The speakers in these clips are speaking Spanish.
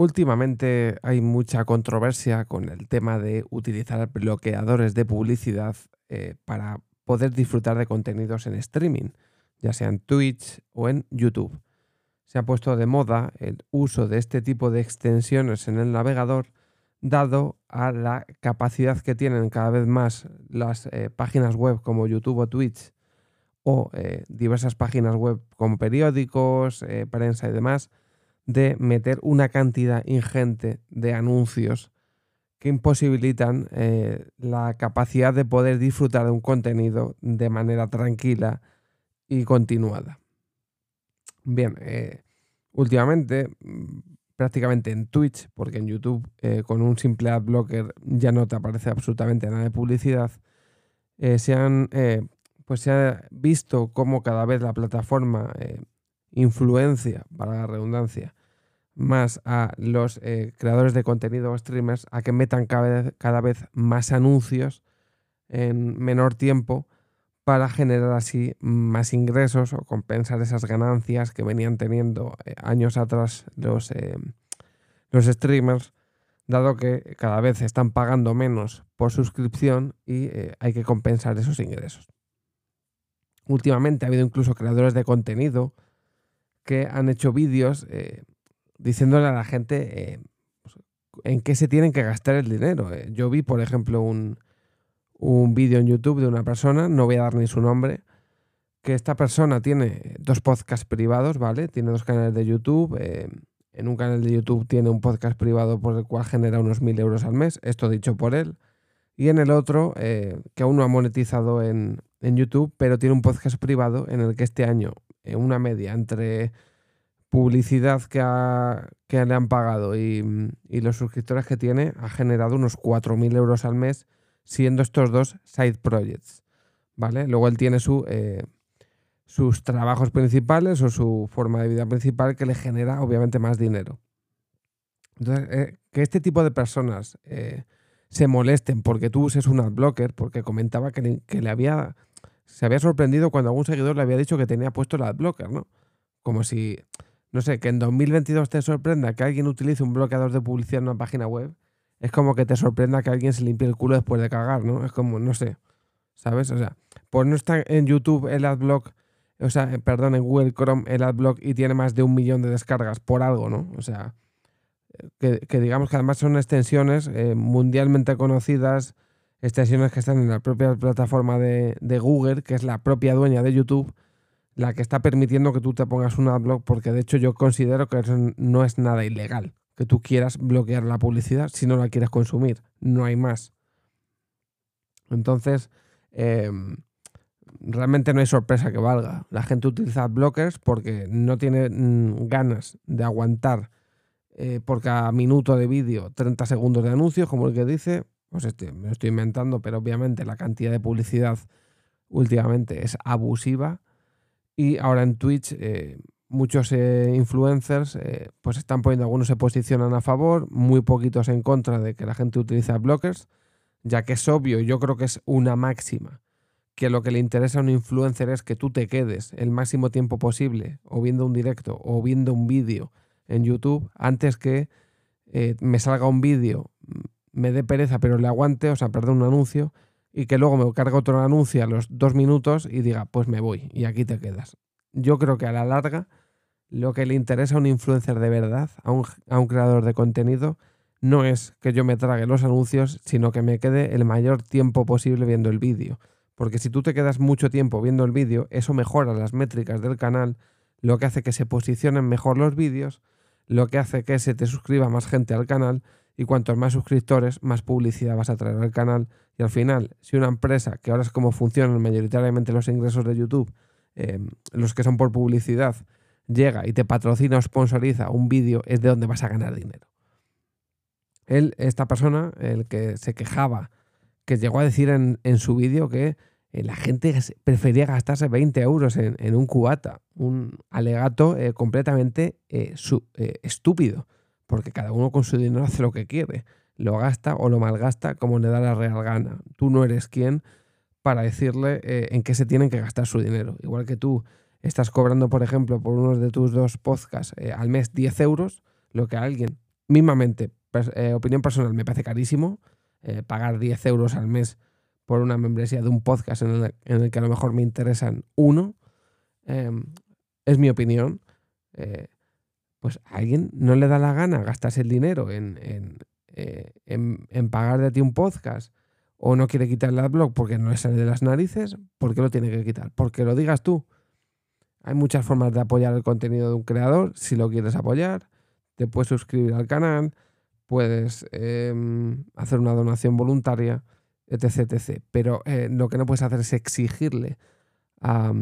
Últimamente hay mucha controversia con el tema de utilizar bloqueadores de publicidad eh, para poder disfrutar de contenidos en streaming, ya sea en Twitch o en YouTube. Se ha puesto de moda el uso de este tipo de extensiones en el navegador dado a la capacidad que tienen cada vez más las eh, páginas web como YouTube o Twitch o eh, diversas páginas web como periódicos, prensa y demás de meter una cantidad ingente de anuncios que imposibilitan eh, la capacidad de poder disfrutar de un contenido de manera tranquila y continuada. Bien, eh, últimamente, mm, prácticamente en Twitch, porque en YouTube eh, con un simple ad blocker ya no te aparece absolutamente nada de publicidad, se, han, pues se ha visto cómo cada vez la plataforma influencia, para la redundancia, más a los eh, creadores de contenido o streamers a que metan cada vez, más anuncios en menor tiempo para generar así más ingresos o compensar esas ganancias que venían teniendo eh, años atrás los, eh, los streamers, dado que cada vez están pagando menos por suscripción y hay que compensar esos ingresos. Últimamente ha habido incluso creadores de contenido que han hecho vídeos diciéndole a la gente eh, pues, en qué se tienen que gastar el dinero. Eh. Yo vi, por ejemplo, un, un vídeo en YouTube de una persona, no voy a dar ni su nombre, que esta persona tiene dos podcasts privados, ¿vale? Tiene dos canales de YouTube. Eh, en un canal de YouTube tiene un podcast privado por el cual genera unos mil euros al mes, esto dicho por él. Y en el otro, que aún no ha monetizado en, en, YouTube, pero tiene un podcast privado en el que este año, en una media entre publicidad que, que le han pagado y, los suscriptores que tiene ha generado unos 4.000 euros al mes, siendo estos dos side projects. ¿vale? Luego él tiene su, eh, sus trabajos principales o su forma de vida principal que le genera obviamente más dinero. Entonces, eh, que este tipo de personas eh, se molesten porque tú uses un adblocker, porque comentaba que que le había, se había sorprendido cuando algún seguidor le había dicho que tenía puesto el adblocker, ¿no? Como si no sé, que en 2022 te sorprenda que alguien utilice un bloqueador de publicidad en una página web, es como que te sorprenda que alguien se limpie el culo después de cagar, ¿no? Es como, no sé, ¿sabes? O sea, pues no está en YouTube el adblock, o sea, perdón, en Google Chrome el adblock y tiene más de un millón de descargas por algo, ¿no? O sea, que, digamos que además son extensiones eh, mundialmente conocidas, extensiones que están en la propia plataforma de, de Google, que es la propia dueña de YouTube la que está permitiendo que tú te pongas un adblock, porque de hecho yo considero que eso no es nada ilegal, que tú quieras bloquear la publicidad si no la quieres consumir, no hay más. Entonces, em, realmente no hay sorpresa que valga. La gente utiliza blockers porque no tiene mm, ganas de aguantar eh, por cada minuto de vídeo 30 segundos de anuncios, como el que dice, pues este, me lo estoy inventando, pero obviamente la cantidad de publicidad últimamente es abusiva y ahora en Twitch eh, muchos eh, influencers eh, pues están poniendo, algunos se posicionan a favor, muy poquitos en contra de que la gente utilice blockers, ya que es obvio, yo creo que es una máxima, que lo que le interesa a un influencer es que tú te quedes el máximo tiempo posible o viendo un directo o viendo un vídeo en YouTube antes que me salga un vídeo, me dé pereza pero le aguante, o sea, perdón, un anuncio y que luego me cargue otro anuncio a los dos minutos y diga, pues me voy y aquí te quedas. Yo creo que a la larga lo que le interesa a un influencer de verdad, a un, a un creador de contenido, no es que yo me trague los anuncios, sino que me quede el mayor tiempo posible viendo el vídeo. Porque si tú te quedas mucho tiempo viendo el vídeo, eso mejora las métricas del canal, lo que hace que se posicionen mejor los vídeos, lo que hace que se te suscriba más gente al canal y cuantos más suscriptores, más publicidad vas a traer al canal. Y al final, si una empresa, que ahora es como funcionan mayoritariamente los ingresos de YouTube, em, los que son por publicidad, llega y te patrocina o sponsoriza un vídeo, es de donde vas a ganar dinero. Él, esta persona, el que se quejaba, que llegó a decir en, su vídeo que eh, la gente prefería gastarse 20 euros en, un cubata, un alegato eh, completamente eh, estúpido porque cada uno con su dinero hace lo que quiere, lo gasta o lo malgasta como le da la real gana. Tú no eres quien para decirle eh, en qué se tienen que gastar su dinero. Igual que tú estás cobrando, por ejemplo, por uno de tus dos podcasts eh, al mes 10 euros, lo que alguien mismamente, eh, opinión personal, me parece carísimo pagar 10 euros al mes por una membresía de un podcast en el, que a lo mejor me interesan uno. Em, es mi opinión. Pues a alguien no le da la gana gastarse el dinero en, en, en pagar de ti un podcast o no quiere quitar el adblock porque no le sale de las narices, ¿por qué lo tiene que quitar? Porque lo digas tú. Hay muchas formas de apoyar el contenido de un creador. Si lo quieres apoyar, te puedes suscribir al canal, puedes em, hacer una donación voluntaria, etc. etc. Pero eh, lo que no puedes hacer es exigirle a,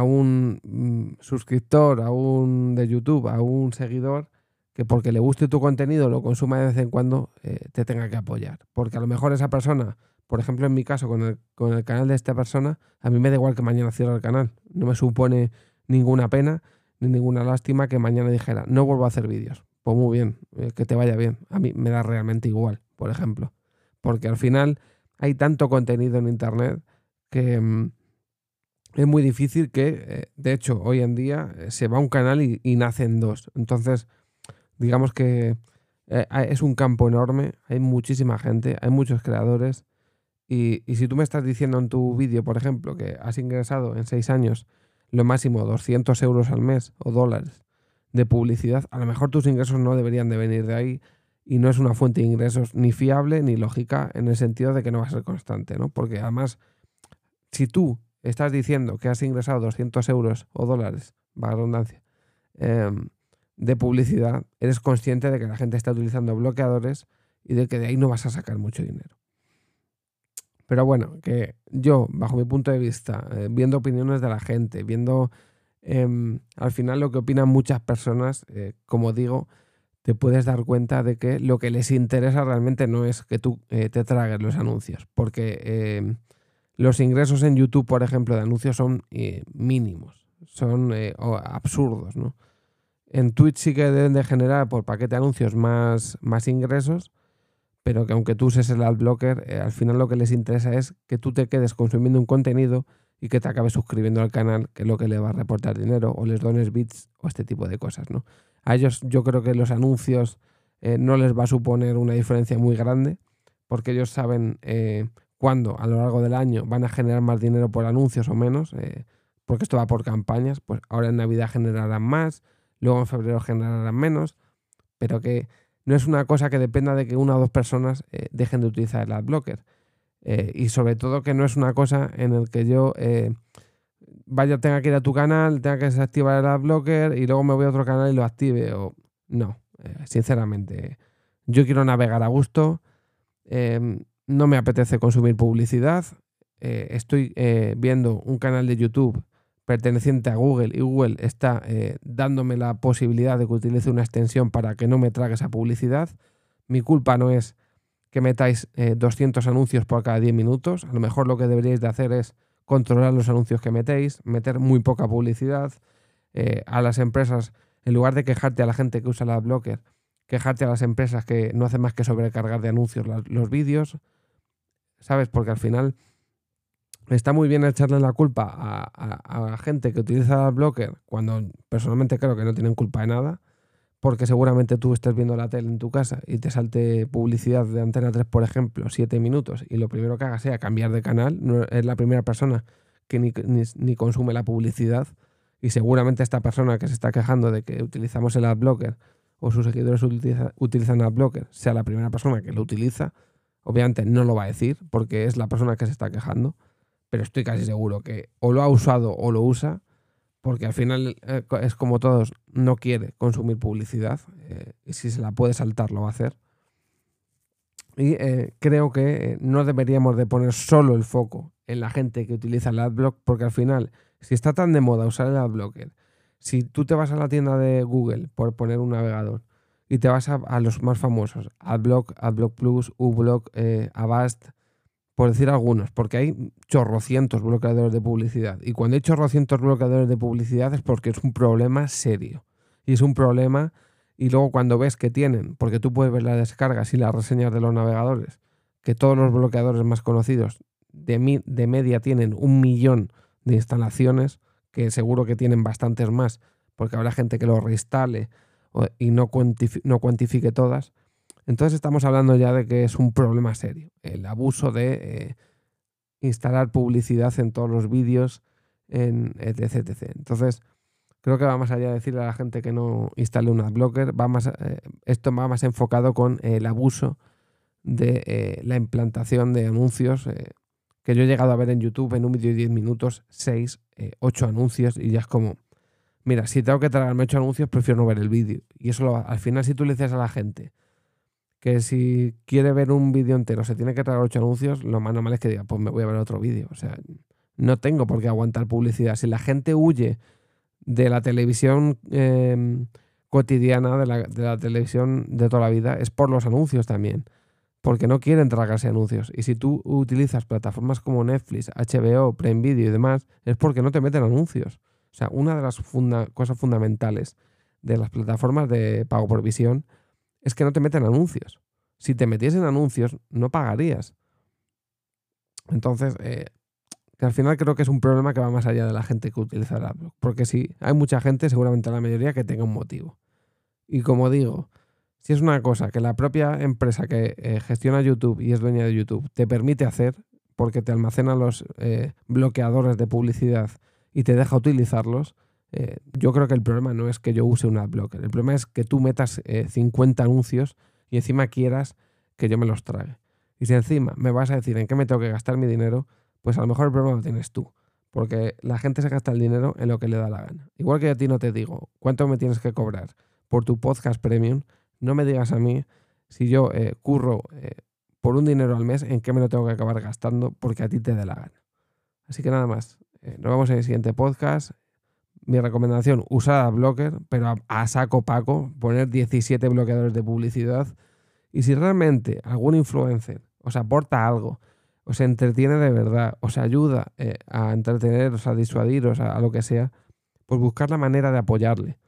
un mm, suscriptor, a un de YouTube, a un seguidor, que porque le guste tu contenido, lo consuma de vez en cuando, eh, te tenga que apoyar. Porque a lo mejor esa persona por ejemplo, en mi caso, con el, con el canal de esta persona, a mí me da igual que mañana cierre el canal. No me supone ninguna pena ni ninguna lástima que mañana dijera, no vuelvo a hacer vídeos. Pues muy bien, eh, que te vaya bien. A mí me da realmente igual, por ejemplo. Porque al final hay tanto contenido en Internet que mm, es muy difícil que, eh, de hecho, hoy en día eh, se va un canal y, y nacen dos. Entonces, digamos que es un campo enorme, hay muchísima gente, hay muchos creadores y, si tú me estás diciendo en tu vídeo, por ejemplo, que has ingresado en seis años lo máximo 200 euros al mes o dólares de publicidad, a lo mejor tus ingresos no deberían de venir de ahí y no es una fuente de ingresos ni fiable ni lógica en el sentido de que no va a ser constante, ¿no? Porque además, si tú estás diciendo que has ingresado 200 euros o dólares, va redundancia, em, de publicidad, eres consciente de que la gente está utilizando bloqueadores y de que de ahí no vas a sacar mucho dinero. Pero bueno, que yo, bajo mi punto de vista, eh, viendo opiniones de la gente, viendo em, al final lo que opinan muchas personas, eh, como digo, te puedes dar cuenta de que lo que les interesa realmente no es que tú eh, te tragues los anuncios, porque em, los ingresos en YouTube, por ejemplo, de anuncios son mínimos, son absurdos, ¿no? En Twitch sí que deben de generar por paquete de anuncios más, más ingresos, pero que aunque tú uses el adblocker, eh, al final lo que les interesa es que tú te quedes consumiendo un contenido y que te acabes suscribiendo al canal, que es lo que le va a reportar dinero, o les dones bits o este tipo de cosas, ¿no? A ellos yo creo que los anuncios eh, no les va a suponer una diferencia muy grande, porque ellos saben eh, cuándo a lo largo del año van a generar más dinero por anuncios o menos, porque esto va por campañas, pues ahora en Navidad generarán más, luego en febrero generarán menos, pero que no es una cosa que dependa de que una o dos personas eh, dejen de utilizar el adblocker. Eh, y sobre todo que no es una cosa en el que yo eh, vaya, tenga que ir a tu canal, tenga que desactivar el adblocker y luego me voy a otro canal y lo active. O... No, sinceramente. Yo quiero navegar a gusto. No me apetece consumir publicidad. estoy viendo un canal de YouTube perteneciente a Google y Google está eh, dándome la posibilidad de que utilice una extensión para que no me trague esa publicidad. Mi culpa no es que metáis 200 eh, anuncios por cada 10 minutos. A lo mejor lo que deberíais de hacer es controlar los anuncios que metéis, meter muy poca publicidad eh, a las empresas, en lugar de quejarte a la gente que usa la blocker, quejarte a las empresas que no hacen más que sobrecargar de anuncios los vídeos, ¿sabes? Porque al final está muy bien echarle la culpa a, la gente que utiliza blocker cuando personalmente creo que no tienen culpa de nada, porque seguramente tú estés viendo la tele en tu casa y te salte publicidad de Antena 3, por ejemplo, 7 minutos, y lo primero que hagas sea cambiar de canal, es la primera persona que ni, consume la publicidad, y seguramente esta persona que se está quejando de que utilizamos el adblocker o sus seguidores utilizan el adblocker sea la primera persona que lo utiliza, obviamente no lo va a decir porque es la persona que se está quejando pero estoy casi seguro que o lo ha usado o lo usa, porque al final eh, es como todos, no quiere consumir publicidad eh, y si se la puede saltar lo va a hacer. Y eh, creo que no deberíamos de poner solo el foco en la gente que utiliza el adblock, porque al final, si está tan de moda usar el adblocker, si tú te vas a la tienda de Google por poner un navegador y te vas a, los más famosos, Adblock, Adblock Plus, Ublock, Avast, por decir algunos, porque hay chorrocientos bloqueadores de publicidad. Y cuando hay chorrocientos bloqueadores de publicidad es porque es un problema serio. Y es un problema, y luego cuando ves que tienen, porque tú puedes ver las descargas y las reseñas de los navegadores, que todos los bloqueadores más conocidos de, de media tienen un millón de instalaciones, que seguro que tienen bastantes más, porque habrá gente que lo reinstale y no, no cuantifique todas, entonces estamos hablando ya de que es un problema serio, el abuso de eh, instalar publicidad en todos los vídeos, en etc, etc. Entonces, creo que va más allá de decirle a la gente que no instale un adblocker, va más, eh, esto va más enfocado con el abuso de eh, la implantación de anuncios, que yo he llegado a ver en YouTube en un vídeo de 10 minutos, 6, 8 anuncios, y ya es como, mira, si tengo que tragarme 8 anuncios, prefiero no ver el vídeo. Y eso al final si tú le dices a la gente, que si quiere ver un vídeo entero se tiene que traer ocho anuncios, lo más normal es que diga, pues me voy a ver otro vídeo. O sea, no tengo por qué aguantar publicidad. Si la gente huye de la televisión em, cotidiana, de la, televisión de toda la vida, es por los anuncios también. Porque no quieren tragarse anuncios. Y si tú utilizas plataformas como Netflix, HBO, Prime Video y demás, es porque no te meten anuncios. O sea, una de las cosas fundamentales de las plataformas de pago por visión es que no te meten anuncios. Si te metiesen anuncios, no pagarías. Entonces, eh, que al final creo que es un problema que va más allá de la gente que utiliza el AdBlock. Porque si hay mucha gente, seguramente la mayoría, que tenga un motivo. Y como digo, si es una cosa que la propia empresa que eh, gestiona YouTube y es dueña de YouTube te permite hacer, porque te almacena los eh, bloqueadores de publicidad y te deja utilizarlos, eh, yo creo que el problema no es que yo use un adblocker, el problema es que tú metas 50 eh, anuncios y encima quieras que yo me los trague. Y si encima me vas a decir en qué me tengo que gastar mi dinero, pues a lo mejor el problema lo tienes tú. Porque la gente se gasta el dinero en lo que le da la gana. Igual que a ti no te digo cuánto me tienes que cobrar por tu podcast premium, no me digas a mí si yo eh, curro por un dinero al mes en qué me lo tengo que acabar gastando porque a ti te dé la gana. Así que nada más. nos vemos en el siguiente podcast mi recomendación, usar Adblocker, pero a, saco paco, poner 17 bloqueadores de publicidad. Y si realmente algún influencer os aporta algo, os entretiene de verdad, os ayuda eh, a entreteneros, a disuadiros, a, lo que sea, pues buscar la manera de apoyarle.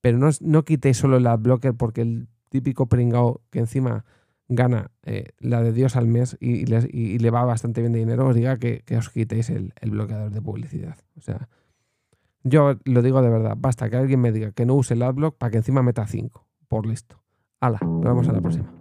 Pero no, no quitéis solo el adblocker porque el típico pringao que encima gana eh, la de Dios al mes y, le va bastante bien de dinero, os diga que, os quitéis el, el bloqueador de publicidad. O sea, yo lo digo de verdad, basta que alguien me diga que no use el adblock para que encima meta 5. Por listo. Hala, nos vemos a la próxima.